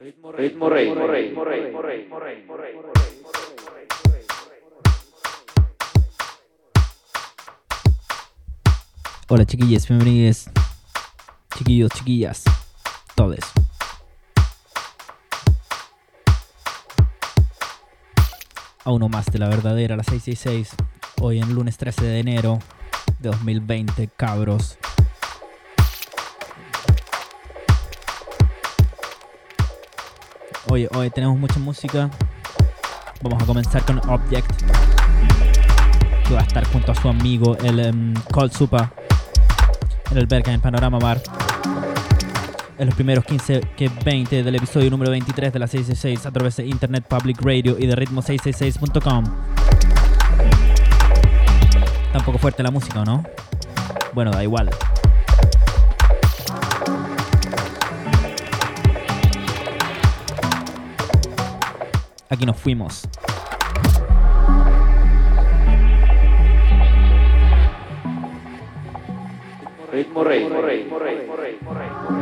Ritmo Rey, Rey, Rey, Rey, Rey, Hola chiquillos, bienvenidos. Chiquillos, chiquillas, todos. A uno más de la verdadera, la 666. Hoy en lunes 13 de enero de 2020, cabros. Hoy, hoy tenemos mucha música. Vamos a comenzar con Object. Que va a estar junto a su amigo, el em, Cold Supa. En el Berga en Panorama Bar. En los primeros 15 que 20 del episodio número 23 de la 666 a través de Internet Public Radio y de ritmo666.com. Tampoco fuerte la música, ¿o no? Bueno, da igual. Aquí nos fuimos. Ritmo Rey, Rey, Rey, Rey, Rey. Ritmo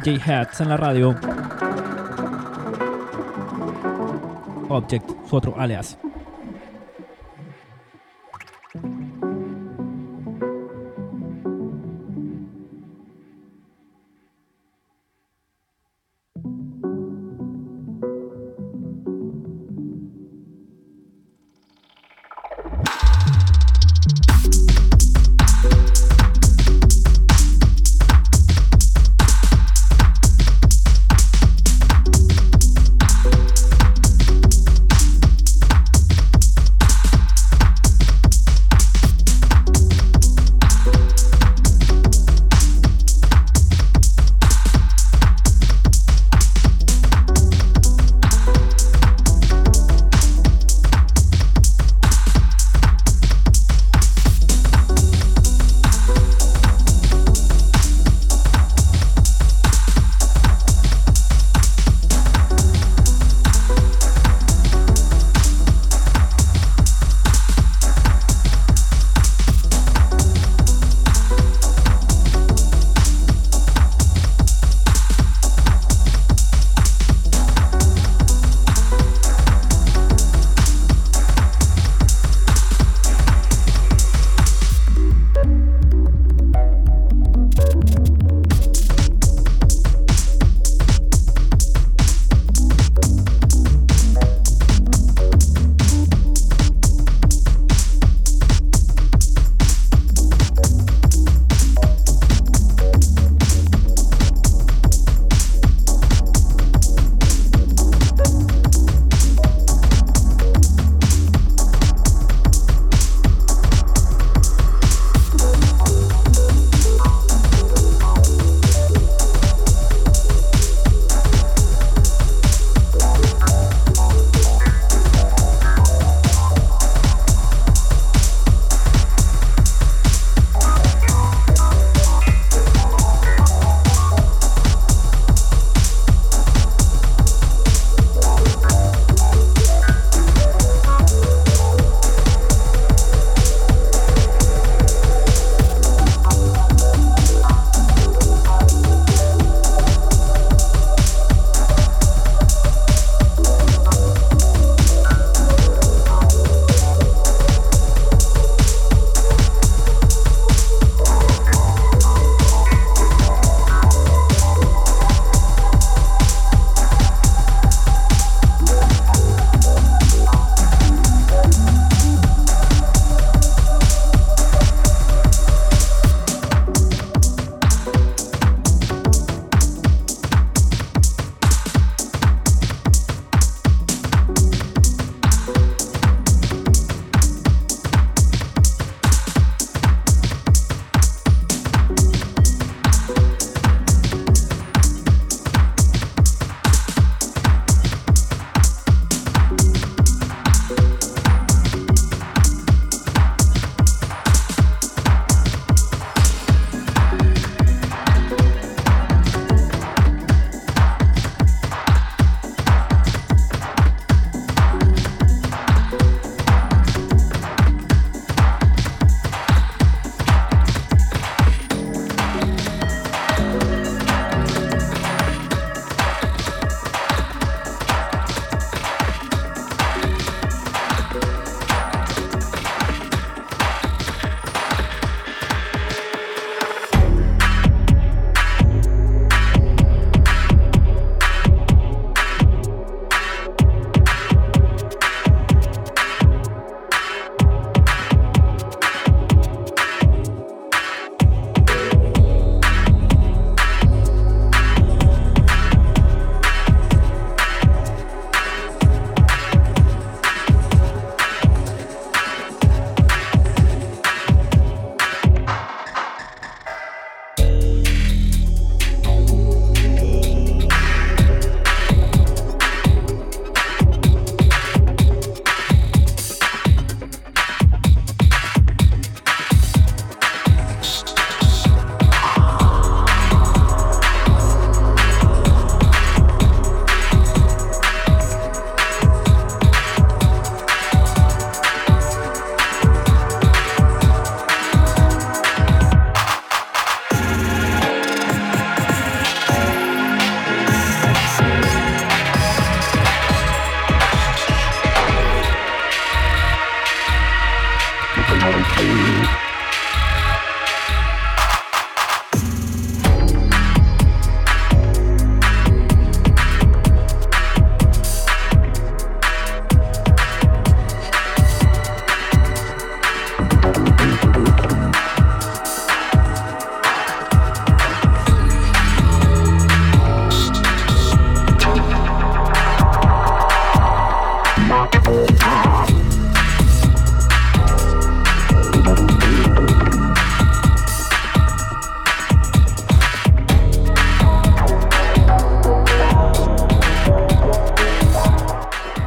TJ Hats en la radio. Object, su otro alias.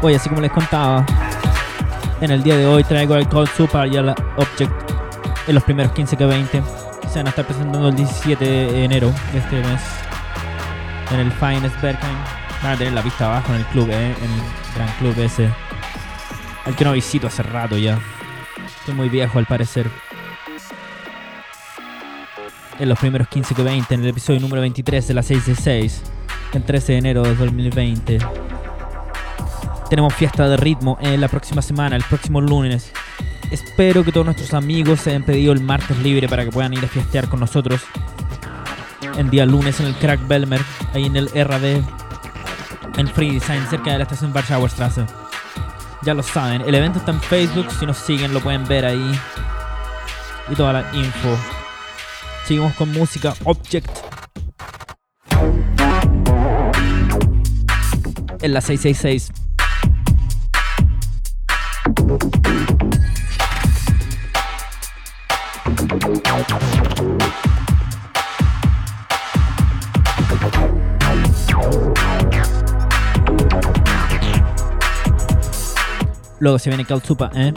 Oye, así como les contaba, en el día de hoy traigo al Cold Super y al Object en los primeros 15 que 20 que se van a estar presentando el 17 de enero de este mes en el Finest Bergheim. Van a tener la pista abajo en el club, eh, en el gran club ese. Al que no visito hace rato ya. Estoy muy viejo al parecer. En los primeros 15 que 20, en el episodio número 23 de la 6 de 6, el 13 de enero de 2020. Tenemos fiesta de ritmo en la próxima semana, el próximo lunes. Espero que todos nuestros amigos se hayan pedido el martes libre para que puedan ir a fiestear con nosotros. El día lunes en el Crack Belmer, ahí en el RD, en Free Design, cerca de la estación Warschauer Straße. Ya lo saben, el evento está en Facebook, si nos siguen lo pueden ver ahí. Y toda la info. Seguimos con música Object. En la 666. Luego se viene Kalsupa, ¿eh?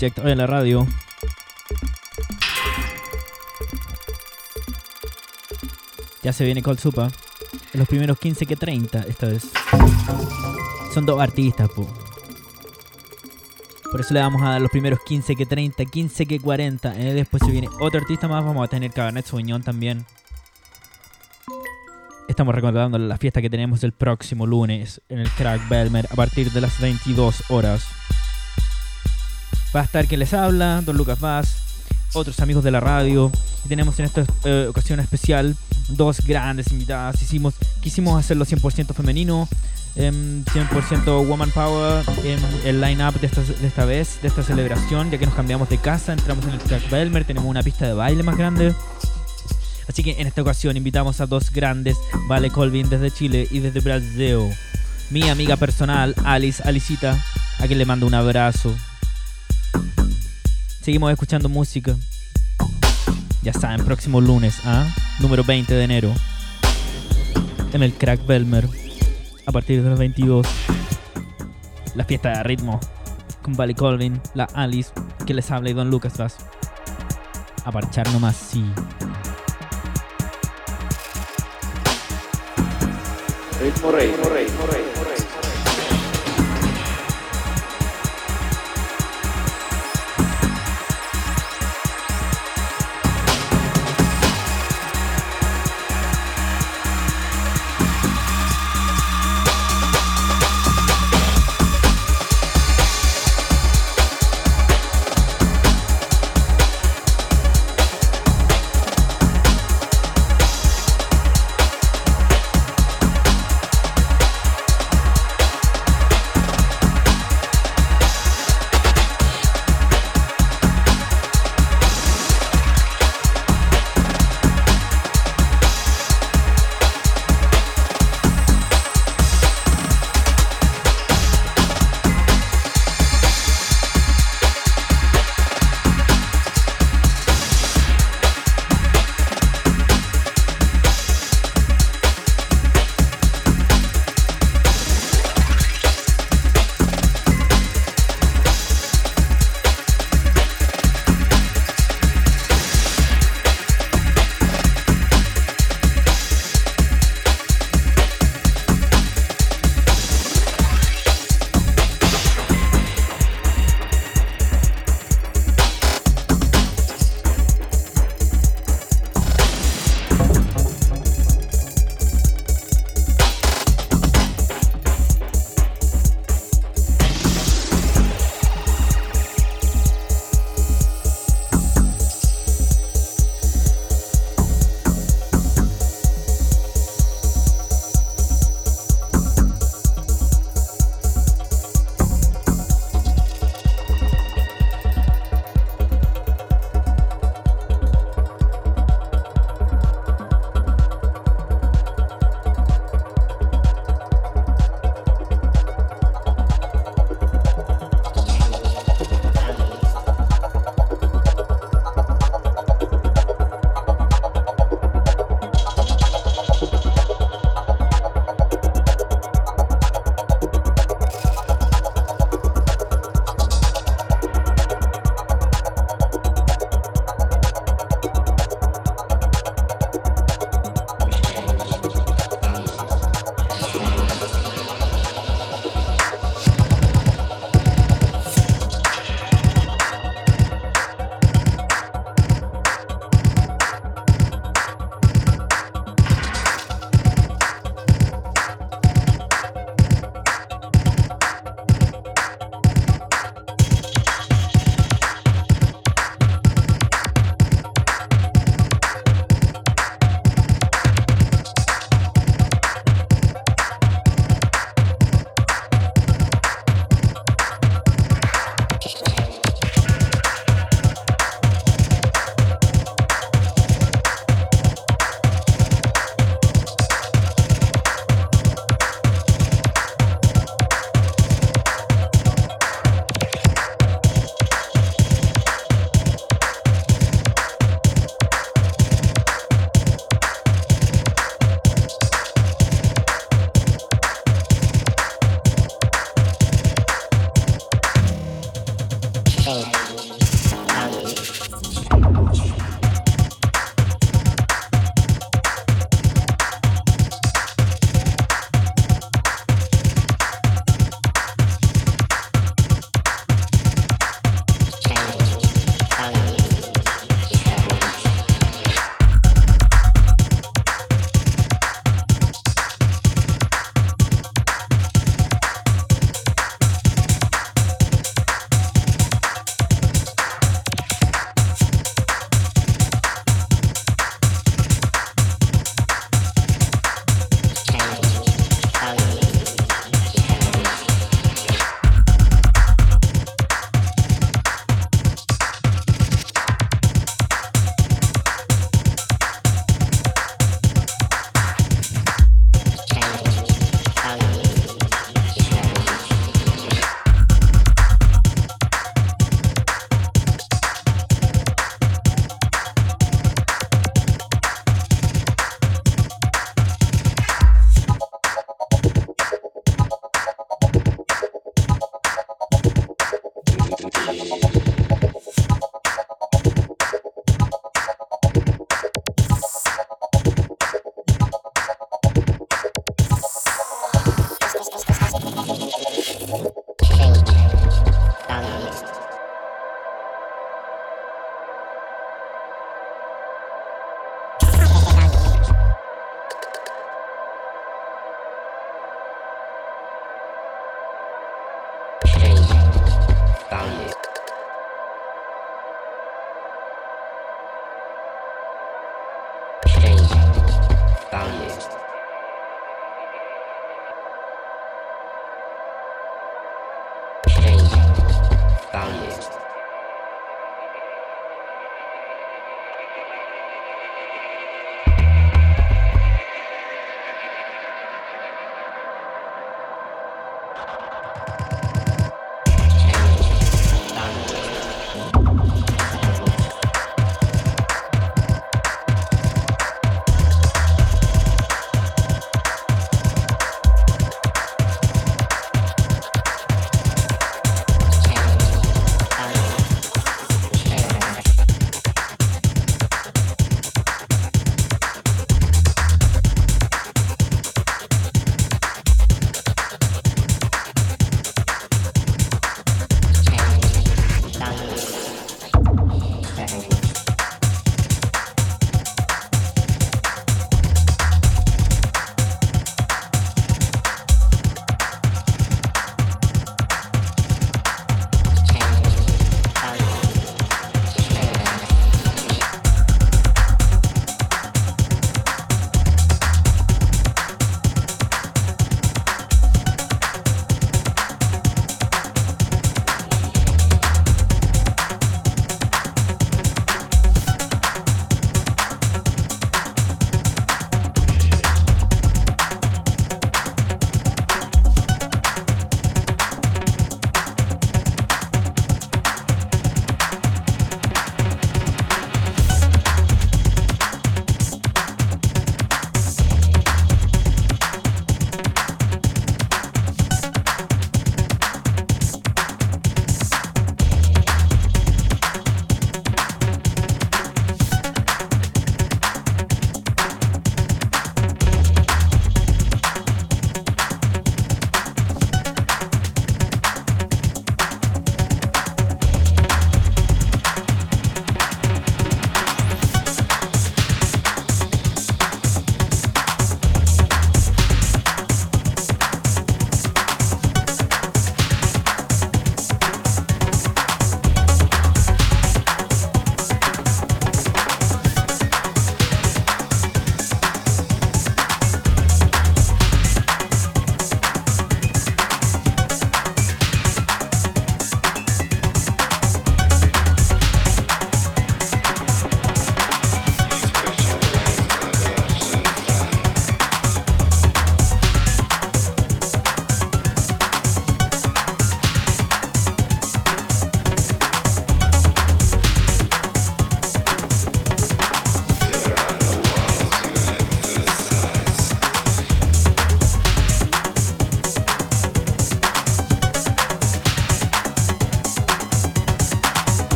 Object hoy en la radio. Ya se viene Cold Supa. En los primeros 15 que 30 esta vez. Son dos artistas, po. Por eso le vamos a dar los primeros 15 que 30, 15 que 40. Eh, después se viene otro artista más. Vamos a tener Cabernet Sauvignon también. Estamos recordando la fiesta que tenemos el próximo lunes en el Crack Belmer a partir de las 22 horas. Va a estar quien les habla, Don Lucas Vaz, otros amigos de la radio. Y tenemos en esta eh, ocasión especial dos grandes invitadas. Hicimos, quisimos hacerlo 100% femenino, em, 100% Woman Power en el line-up de esta, de esta vez, de esta celebración, ya que nos cambiamos de casa, entramos en el Crack Belmer, tenemos una pista de baile más grande. Así que en esta ocasión invitamos a dos grandes, Vale Colvin desde Chile y desde Brasil. Mi amiga personal, Alice, Alicita, a quien le mando un abrazo. Seguimos escuchando música. Ya saben, próximo lunes, ¿ah? número 20 de enero, en el Crack Belmer, a partir de las 22. La fiesta de ritmo con Vale Colvin, la Alice, que les habla y Don Lucas Vaz. A parchar nomás, sí. Ritmo Rey, Rey, Rey,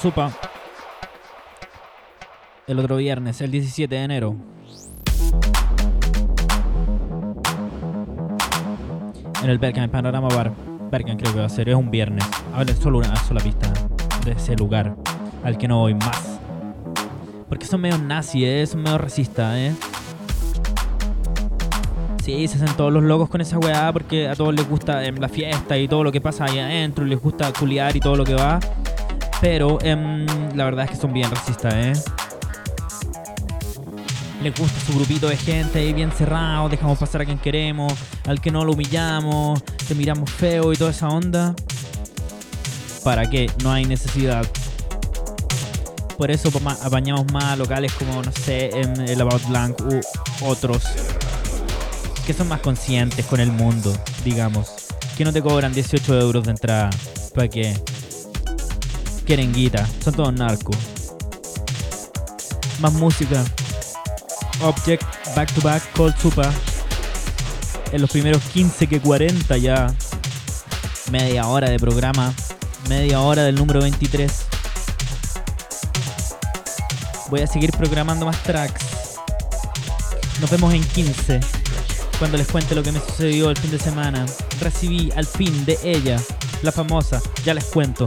Supa. El otro viernes, el 17 de enero. En el Berkham Panorama Bar. Berkham creo que va a ser, es un viernes. Ahora es solo una sola pista de ese lugar al que no voy más. Porque son medio nazis, ¿eh? son medio racistas, ¿eh? Sí, se hacen todos los locos con esa weá porque a todos les gusta em, la fiesta y todo lo que pasa ahí adentro, les gusta culiar y todo lo que va. Pero em, la verdad es que son bien racistas, ¿eh? Les gusta su grupito de gente ahí bien cerrado, dejamos pasar a quien queremos, al que no lo humillamos, te miramos feo y toda esa onda. ¿Para qué? No hay necesidad. Por eso apañamos más locales como, no sé, em, el About Blank u otros que son más conscientes con el mundo, digamos. Que no te cobran 18 euros de entrada. ¿Para qué? Quieren guita. Son todos narcos. Más música. Object, Back to Back, Cold Supa. En los primeros 15 que 40 ya. Media hora de programa. Media hora del número 23. Voy a seguir programando más tracks. Nos vemos en 15 cuando les cuente lo que me sucedió el fin de semana. Recibí al fin de ella, la famosa, ya les cuento.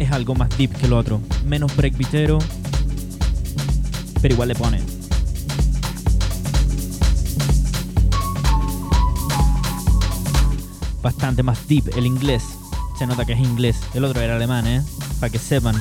Es algo más deep que lo otro. Menos breakbeatero. Pero igual le pone. Bastante más deep el inglés. Se nota que es inglés. El otro era alemán, ¿eh? Para que sepan.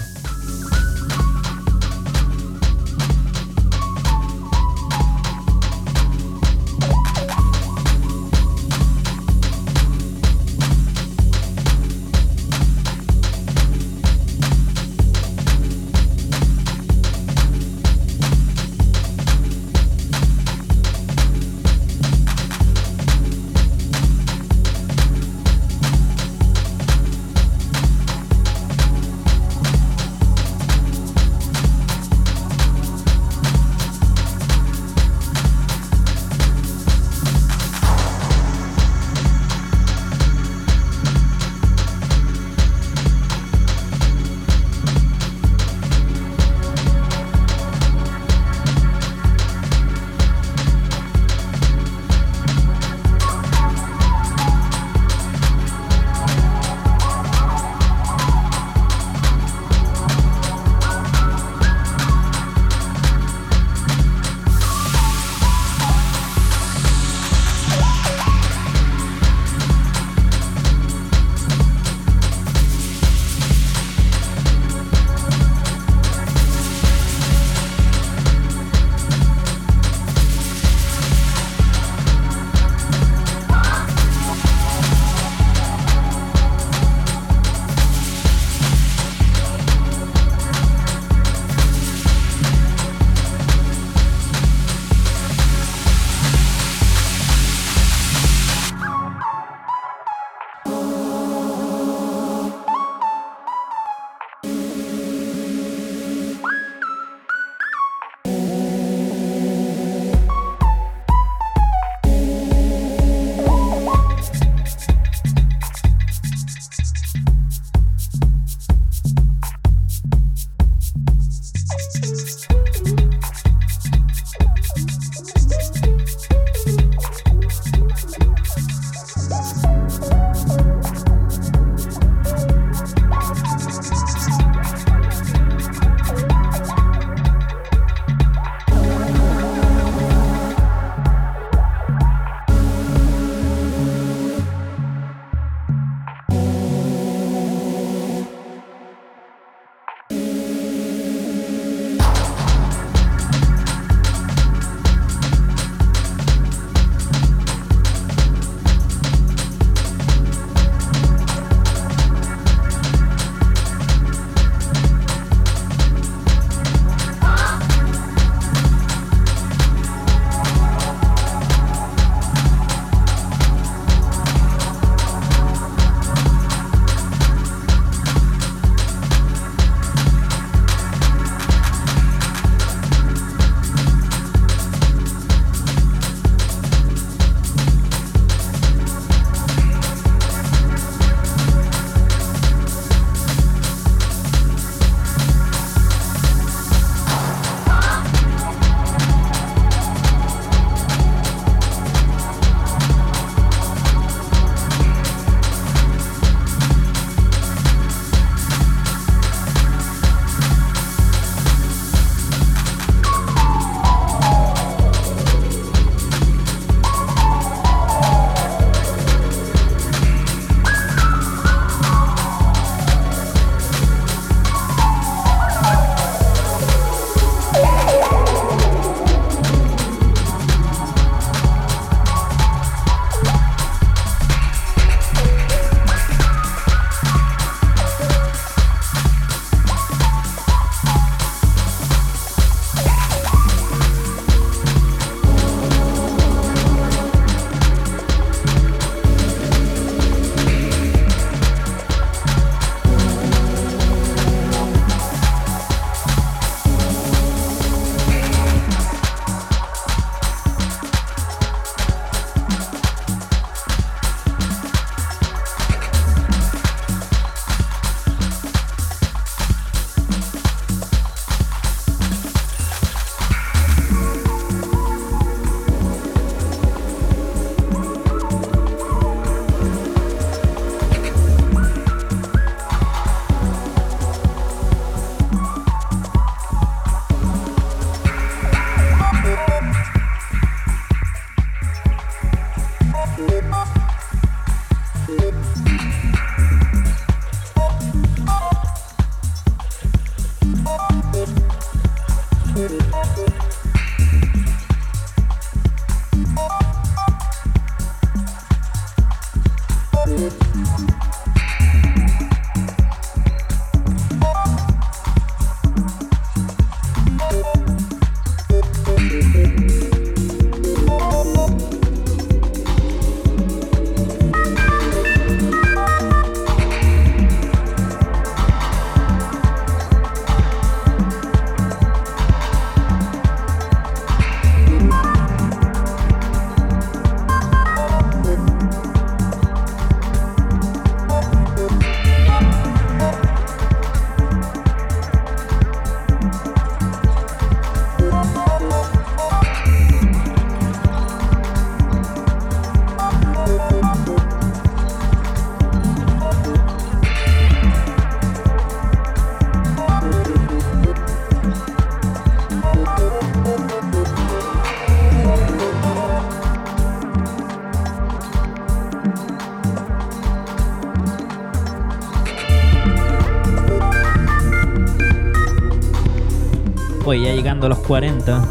Llegando a los 40,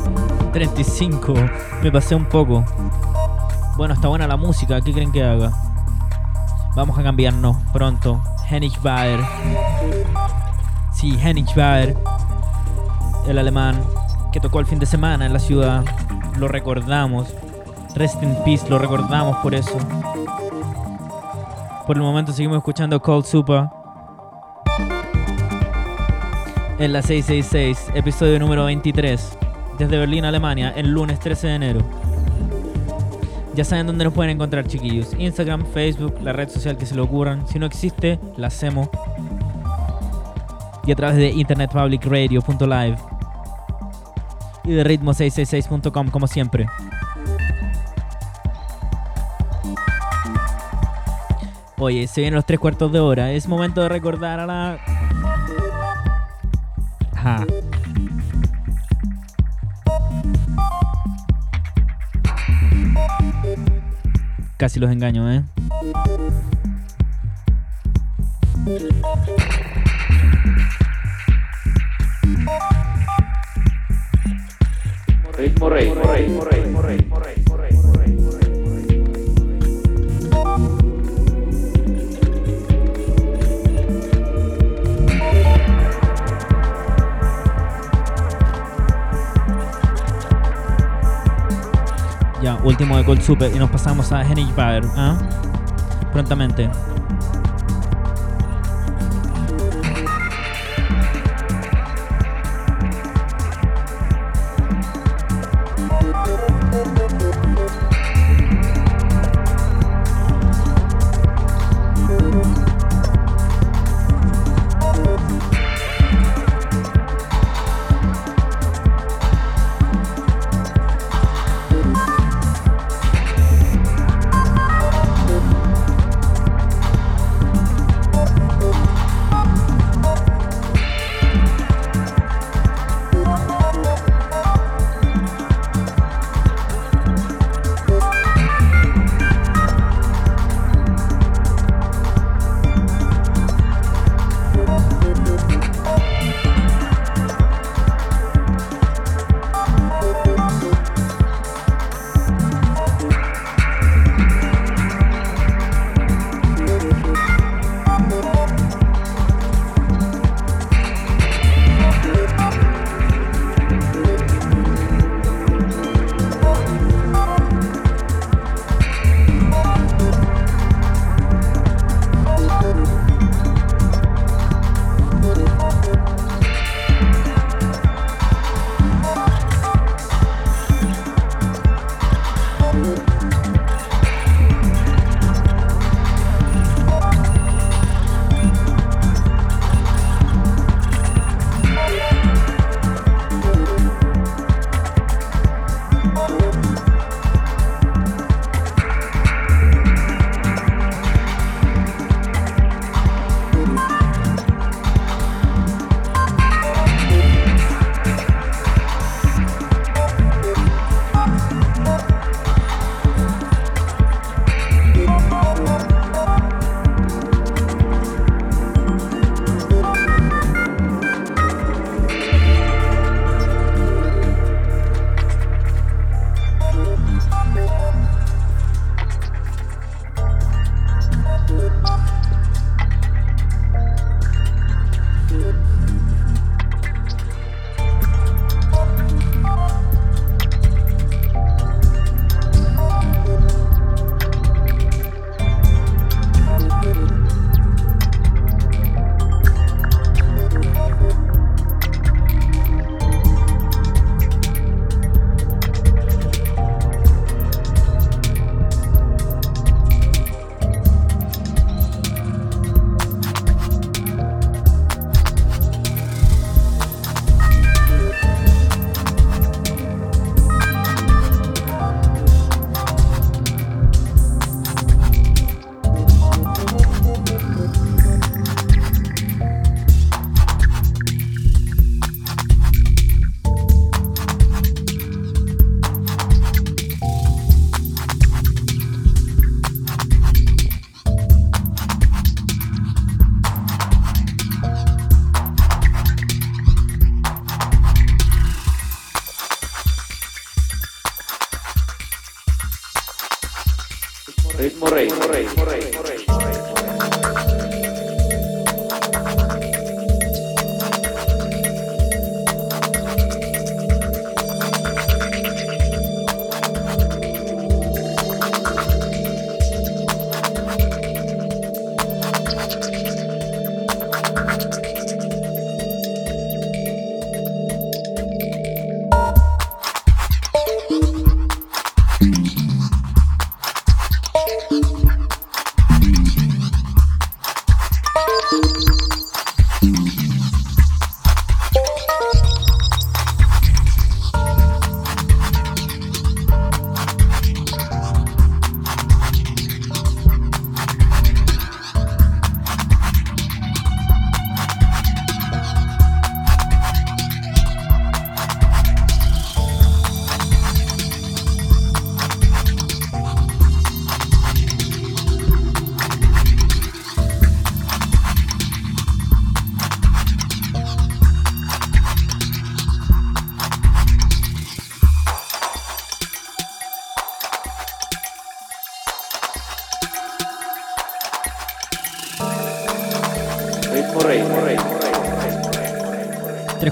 35, me pasé un poco. Bueno, está buena la música, ¿qué creen que haga? Vamos a cambiarnos pronto. Hennig Baer. Sí, Hennig Baer. El alemán que tocó el fin de semana en la ciudad. Lo recordamos. Rest in Peace, lo recordamos por eso. Por el momento seguimos escuchando Cold Super. En la 666, episodio número 23. Desde Berlín, Alemania, el lunes 13 de enero. Ya saben dónde nos pueden encontrar, chiquillos. Instagram, Facebook, la red social que se le ocurran. Si no existe, la hacemos. Y a través de internetpublicradio.live. Y de ritmo666.com, como siempre. Oye, se vienen los tres cuartos de hora. Es momento de recordar a la. Ajá. Casi los engaño, ¿eh? Ritmo rey, ritmo rey, ritmo último de Cold Super y nos pasamos a Hennig Baer, ¿ah? Prontamente.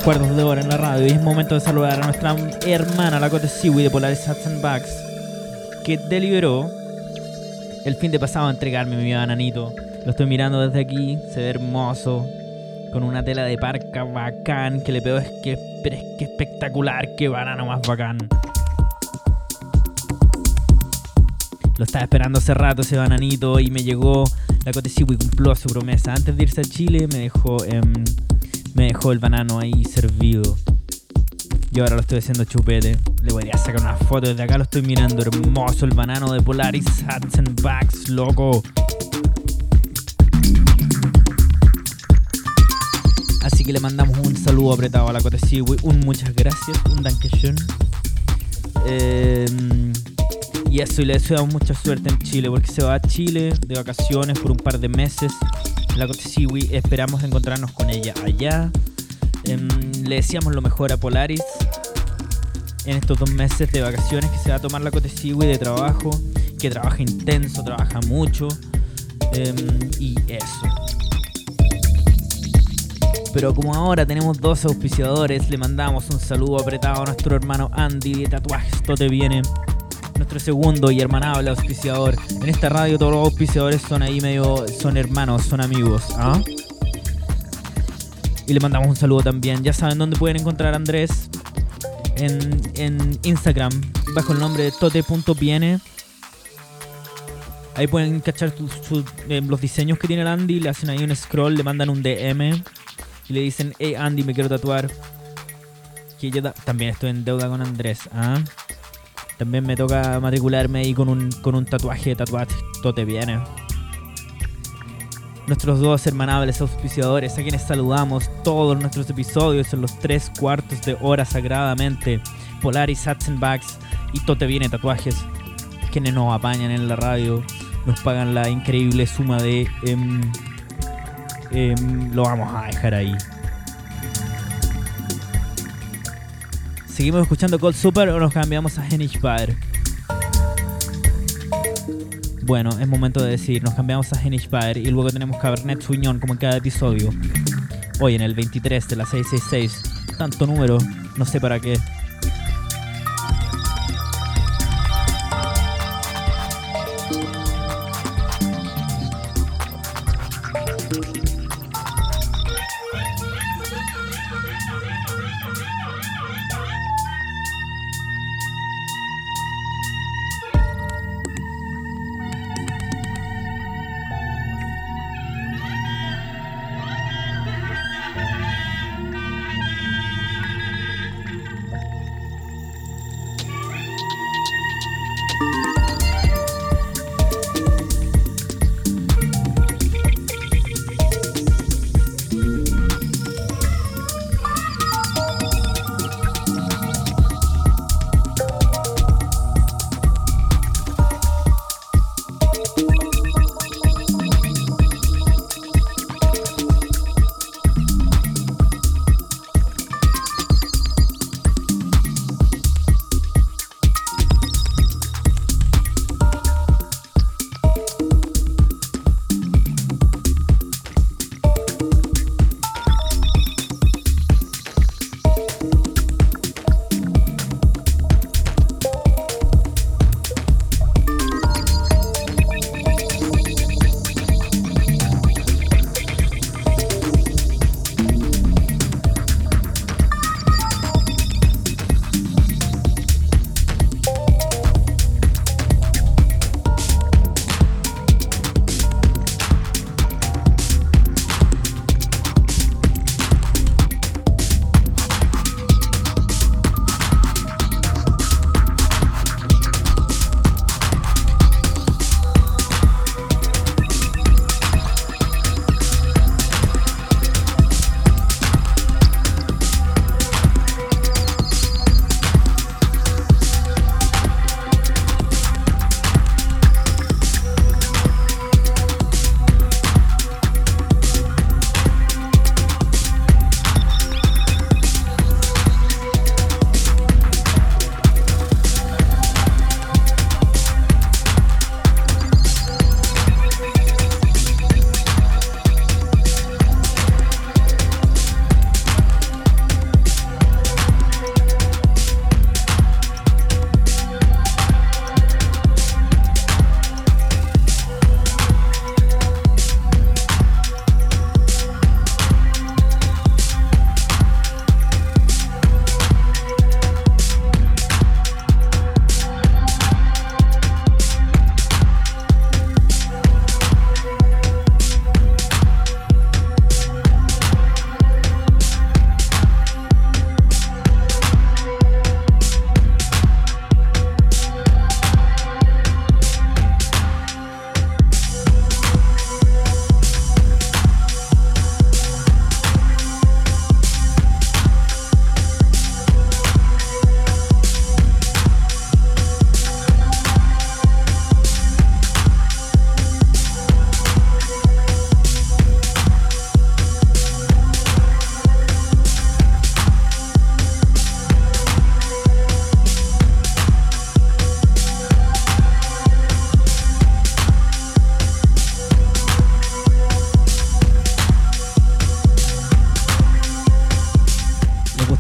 Cuartos de hora en la radio y es momento de saludar a nuestra hermana, la Siwi de Polaris Hats and que deliberó el fin de pasado a entregarme mi bananito. Lo estoy mirando desde aquí, se ve hermoso, con una tela de parca bacán, que le pego es que, pero es que espectacular, qué banano más bacán. Lo estaba esperando hace rato ese bananito y me llegó la Cote Siwi cumplió su promesa. Antes de irse a Chile me dejó, em, me dejó el banano ahí servido. Yo ahora lo estoy haciendo chupete. Le voy a sacar una foto desde acá, lo estoy mirando. Hermoso el banano de Polaris Hats and Bags, loco. Así que le mandamos un saludo apretado a la Cote. Un muchas gracias, un dankeschön. Em, y eso, y le deseamos mucha suerte en Chile, porque se va a Chile de vacaciones por un par de meses. La Siwi, esperamos encontrarnos con ella allá. Em, le deseamos lo mejor a Polaris en estos dos meses de vacaciones que se va a tomar la Cote Siwi de trabajo, que trabaja intenso, trabaja mucho. em, y eso. Pero como ahora tenemos dos auspiciadores, le mandamos un saludo apretado a nuestro hermano Andy de Tatuajes Te Viene segundo y hermanable auspiciador. En esta radio todos los auspiciadores son ahí medio, son hermanos, son amigos. ¿ah? Y le mandamos un saludo también. Ya saben dónde pueden encontrar a Andrés. En, en Instagram, bajo el nombre de tote.viene. Ahí pueden cachar eh, los diseños que tiene el Andy. Le hacen ahí un scroll, le mandan un DM. Y le dicen, hey Andy, me quiero tatuar. Que yo ta- también estoy en deuda con Andrés. ¿ah? También me toca matricularme ahí con un, con un tatuaje de tatuaje. Todo te viene. Nuestros dos hermanables auspiciadores, a quienes saludamos todos nuestros episodios en los tres cuartos de hora sagradamente. Polaris Hats and Bags y Todo te viene tatuajes. Quienes nos apañan en la radio, nos pagan la increíble suma de. em, em, lo vamos a dejar ahí. ¿Seguimos escuchando Cold Super o nos cambiamos a Henish Bar? Bueno, es momento de decir, nos cambiamos a Henish Bar y luego tenemos Cabernet Sauvignon como en cada episodio. Hoy en el 23 de la 666. Tanto número, no sé para qué.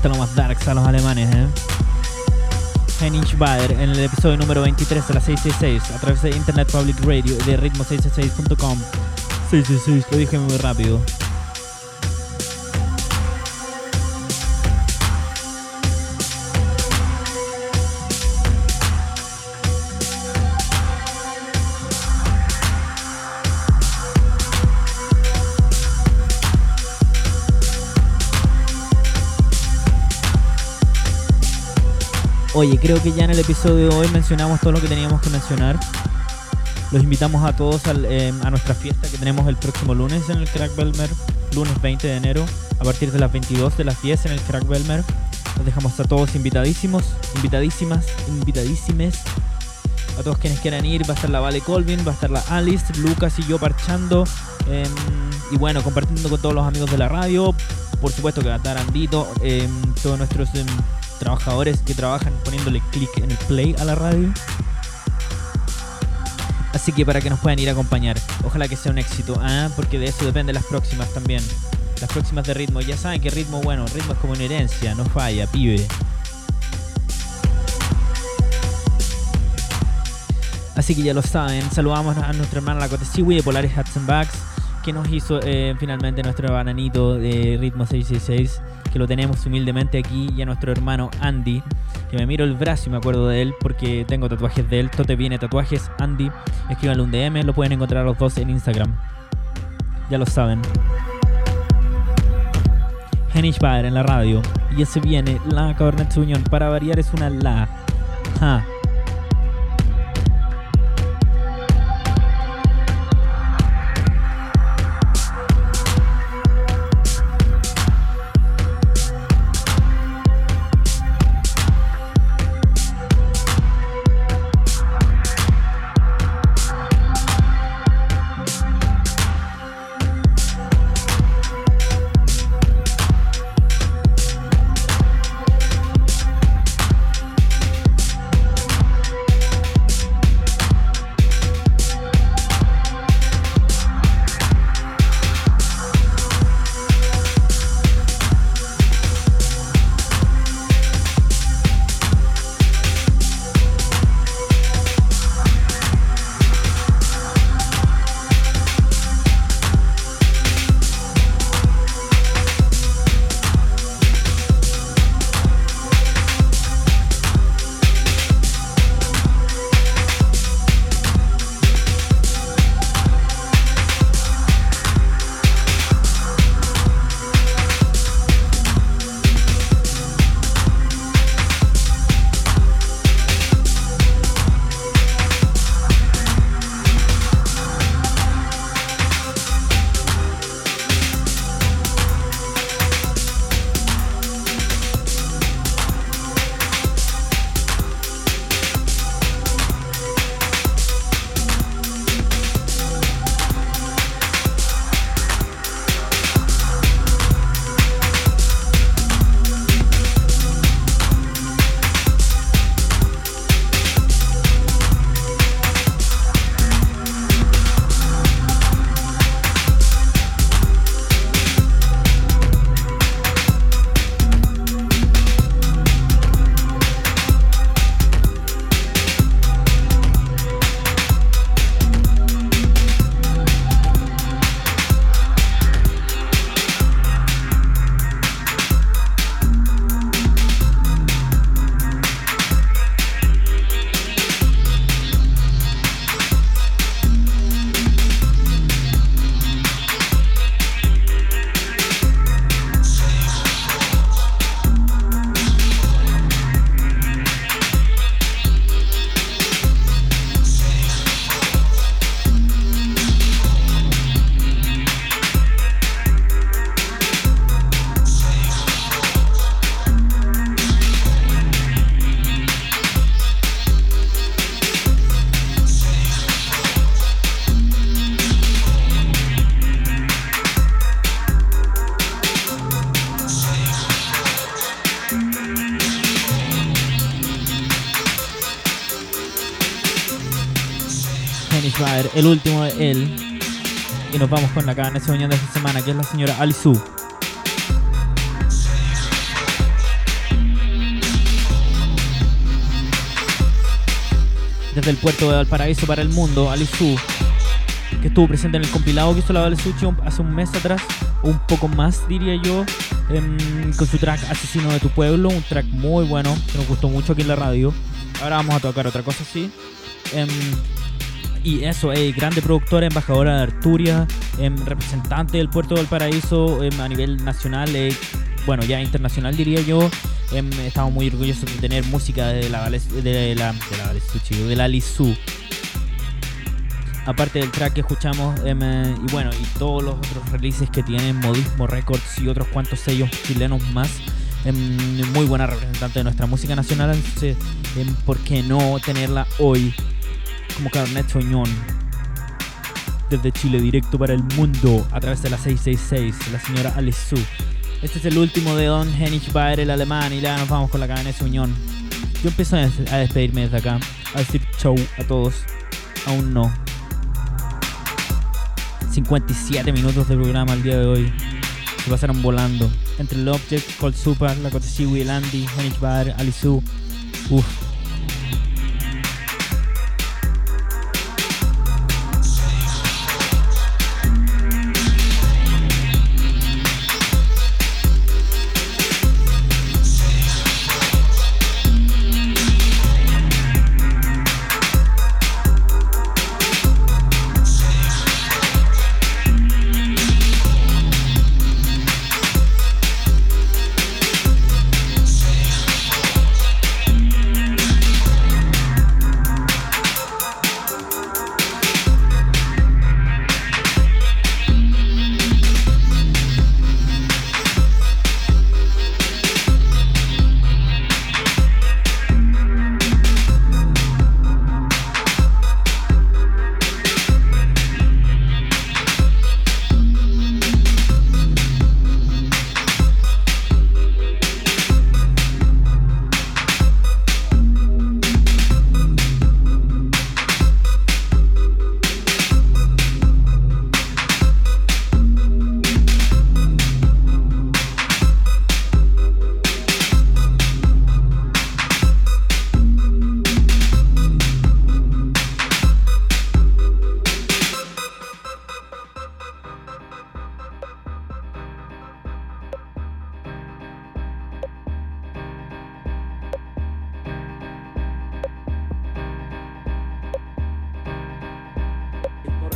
Gusta lo más darks a los alemanes, ¿eh? Henning Bader en el episodio número 23 de la 666 a través de Internet Public Radio de ritmo666.com. 666, lo dije muy rápido. Oye, creo que ya en el episodio de hoy mencionamos todo lo que teníamos que mencionar. Los invitamos a todos eh, a nuestra fiesta que tenemos el próximo lunes en el Crack Belmer, lunes 20 de enero, a partir de las 22 de las 10 en el Crack Belmer. Los dejamos a todos invitadísimos, invitadísimas, invitadísimes. A todos quienes quieran ir, va a estar la Vale Colvin, va a estar la Alice, Lucas y yo parchando. Em, y bueno, compartiendo con todos los amigos de la radio. Por supuesto que va a estar Andito, em, todos nuestros trabajadores que trabajan poniéndole clic en el play a la radio. Así que para que nos puedan ir a acompañar, ojalá que sea un éxito, ¿ah? porque de eso depende las próximas también. Las próximas de ritmo, ya saben que ritmo, bueno, ritmo es como una herencia, no falla, pibe. Así que ya lo saben, saludamos a nuestra hermana la Cotesiwi de Polaris Hats and Bags, que nos hizo eh, finalmente nuestro bananito de ritmo 666 que lo tenemos humildemente aquí, y a nuestro hermano Andy, que me miro el brazo y me acuerdo de él porque tengo tatuajes de él. Tote viene tatuajes, Andy. Escríbanle un DM, lo pueden encontrar los dos en Instagram. Ya lo saben. Henish Bader en la radio. Y ese viene la Cabernet Unión. Para variar es una la. Ja. el último de él. Y nos vamos con la cabanacha de de esta semana, que es la señora Alisu. Desde el puerto de Valparaíso para el mundo, Alisu, que estuvo presente en el compilado que hizo la Vale hace un mes atrás, un poco más diría yo, em, con su track Asesino de tu Pueblo, un track muy bueno, que nos gustó mucho aquí en la radio. Ahora vamos a tocar otra cosa así. Em, y eso, eh, grande productora, embajadora de Arturia, em, representante del puerto de Valparaíso em, a nivel nacional, eh, bueno, ya internacional diría yo. Em, estamos muy orgullosos de tener música de la de la, de la de la. Aparte del track que escuchamos, eh, y bueno, y todos los otros releases que tienen Modismo Records y otros cuantos sellos chilenos más. muy buena representante de nuestra música nacional, entonces, ¿por qué no tenerla hoy como Carnet Soñón? Desde Chile, directo para el mundo, a través de la 666, la señora Su. Este es el último de Don Hennig Baer, el alemán, y ya nos vamos con la de Unión. Yo empiezo a des- a despedirme desde acá, a decir chau a todos. Aún no. 57 minutos de programa el día de hoy. Se pasaron volando. Entre el Object, Cold Super, la Koteshiwi, el Andy, Hennig Baer, Alisu. Uff.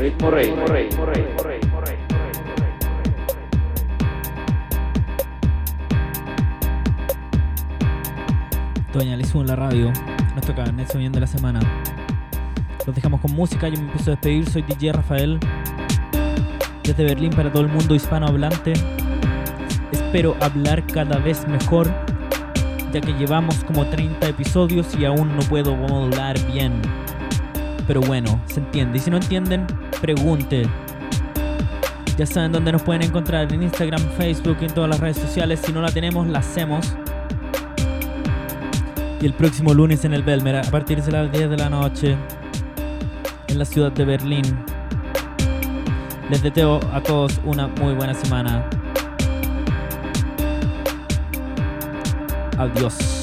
Ritmo rey, rey, rey, rey. Doña Lizu en la radio. Nuestro carnet sonido de la semana. Los dejamos con música. Yo me empiezo a despedir. Soy DJ Rafael. Desde Berlín para todo el mundo hispanohablante. Espero hablar cada vez mejor. Ya que llevamos como 30 episodios y aún no puedo modular bien. Pero bueno, se entiende. Y si no entienden, pregunte. Ya saben dónde nos pueden encontrar. En Instagram, Facebook y en todas las redes sociales. Si no la tenemos, la hacemos y el próximo lunes en el Belmer a partir de las 10 de la noche en la ciudad de Berlín. Les deseo a todos una muy buena semana. Adiós.